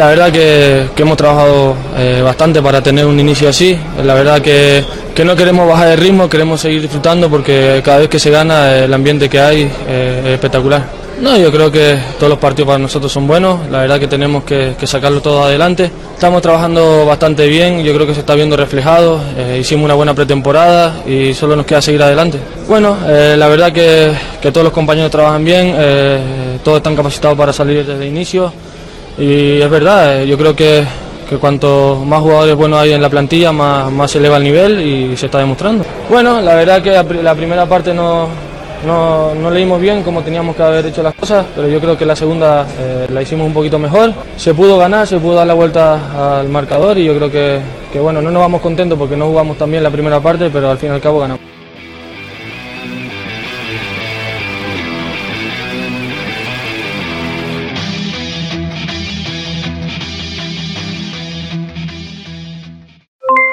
La verdad que, hemos trabajado eh, bastante para tener un inicio así. La verdad que, no queremos bajar el ritmo, queremos seguir disfrutando porque cada vez que se gana el ambiente que hay eh, es espectacular. No, yo creo que todos los partidos para nosotros son buenos. La verdad que tenemos que, sacarlo todo adelante. Estamos trabajando bastante bien, yo creo que se está viendo reflejado. Eh, hicimos una buena pretemporada y solo nos queda seguir adelante. Bueno, la verdad que, todos los compañeros trabajan bien, todos están capacitados para salir desde el inicio. Y es verdad, eh, yo creo que, que cuanto más jugadores buenos hay en la plantilla, más, más se eleva el nivel y se está demostrando. Bueno, la verdad que la, pri- la primera parte no, no, no leímos bien como teníamos que haber hecho las cosas, pero yo creo que la segunda eh, la hicimos un poquito mejor. Se pudo ganar, se pudo dar la vuelta al marcador y yo creo que, que bueno, no nos vamos contentos porque no jugamos tan bien la primera parte, pero al fin y al cabo ganamos.